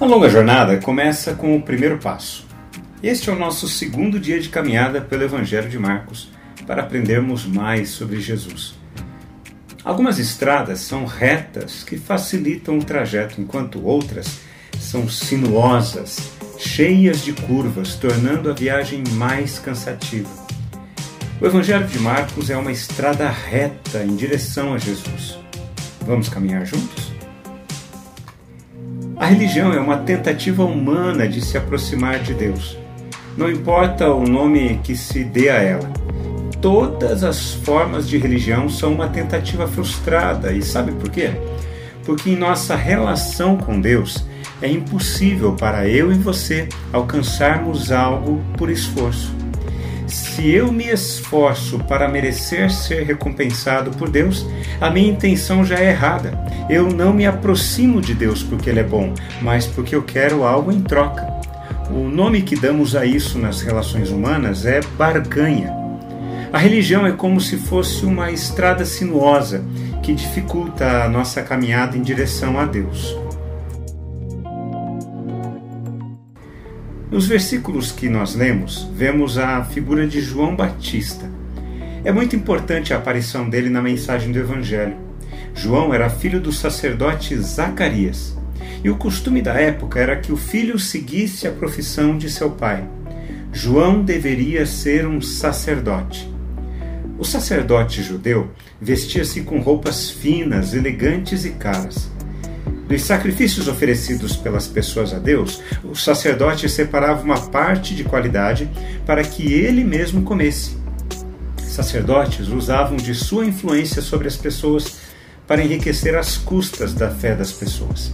Uma longa jornada começa com o primeiro passo. Este é o nosso segundo dia de caminhada pelo Evangelho de Marcos para aprendermos mais sobre Jesus. Algumas estradas são retas que facilitam o trajeto, enquanto outras são sinuosas, cheias de curvas, tornando a viagem mais cansativa. O Evangelho de Marcos é uma estrada reta em direção a Jesus. Vamos caminhar juntos? A religião é uma tentativa humana de se aproximar de Deus. Não importa o nome que se dê a ela. Todas as formas de religião são uma tentativa frustrada. E sabe por quê? Porque em nossa relação com Deus é impossível para eu e você alcançarmos algo por esforço. Se eu me esforço para merecer ser recompensado por Deus, a minha intenção já é errada. Eu não me aproximo de Deus porque Ele é bom, mas porque eu quero algo em troca. O nome que damos a isso nas relações humanas é barganha. A religião é como se fosse uma estrada sinuosa que dificulta a nossa caminhada em direção a Deus. Nos versículos que nós lemos, vemos a figura de João Batista. É muito importante a aparição dele na mensagem do Evangelho. João era filho do sacerdote Zacarias, e o costume da época era que o filho seguisse a profissão de seu pai. João deveria ser um sacerdote. O sacerdote judeu vestia-se com roupas finas, elegantes e caras. Dos sacrifícios oferecidos pelas pessoas a Deus, o sacerdote separava uma parte de qualidade para que ele mesmo comesse. Sacerdotes usavam de sua influência sobre as pessoas para enriquecer as custas da fé das pessoas.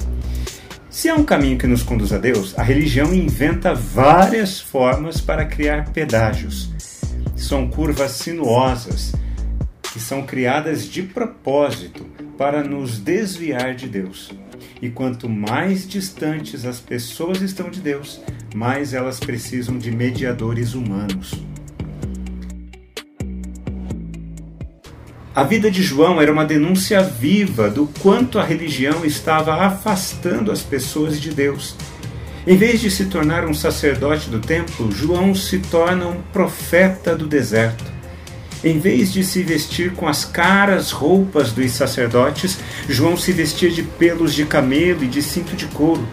Se há um caminho que nos conduz a Deus, a religião inventa várias formas para criar pedágios. São curvas sinuosas que são criadas de propósito para nos desviar de Deus. E quanto mais distantes as pessoas estão de Deus, mais elas precisam de mediadores humanos. A vida de João era uma denúncia viva do quanto a religião estava afastando as pessoas de Deus. Em vez de se tornar um sacerdote do templo, João se torna um profeta do deserto. Em vez de se vestir com as caras roupas dos sacerdotes, João se vestia de pelos de camelo e de cinto de couro.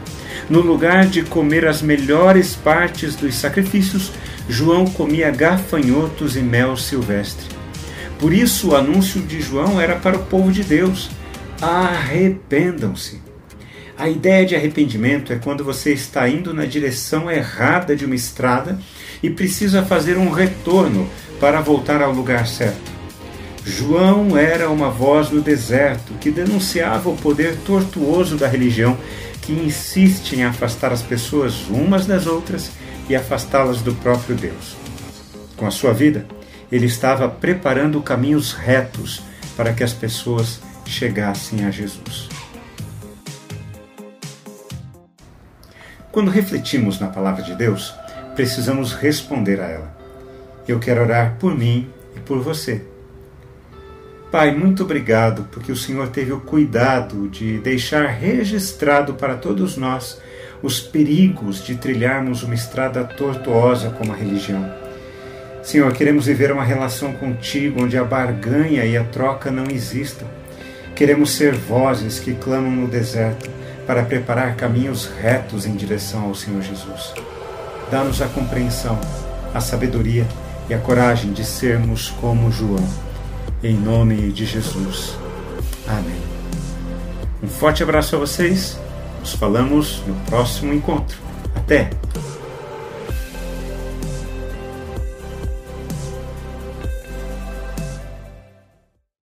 No lugar de comer as melhores partes dos sacrifícios, João comia gafanhotos e mel silvestre. Por isso, o anúncio de João era para o povo de Deus: arrependam-se. A ideia de arrependimento é quando você está indo na direção errada de uma estrada e precisa fazer um retorno para voltar ao lugar certo. João era uma voz no deserto que denunciava o poder tortuoso da religião que insiste em afastar as pessoas umas das outras e afastá-las do próprio Deus. Com a sua vida, ele estava preparando caminhos retos para que as pessoas chegassem a Jesus. Quando refletimos na palavra de Deus, precisamos responder a ela. Eu quero orar por mim e por você. Pai, muito obrigado porque o Senhor teve o cuidado de deixar registrado para todos nós os perigos de trilharmos uma estrada tortuosa como a religião. Senhor, queremos viver uma relação contigo onde a barganha e a troca não existam. Queremos ser vozes que clamam no deserto para preparar caminhos retos em direção ao Senhor Jesus. Dá-nos a compreensão, a sabedoria e a coragem de sermos como João. Em nome de Jesus. Amém. Um forte abraço a vocês. Nos falamos no próximo encontro. Até!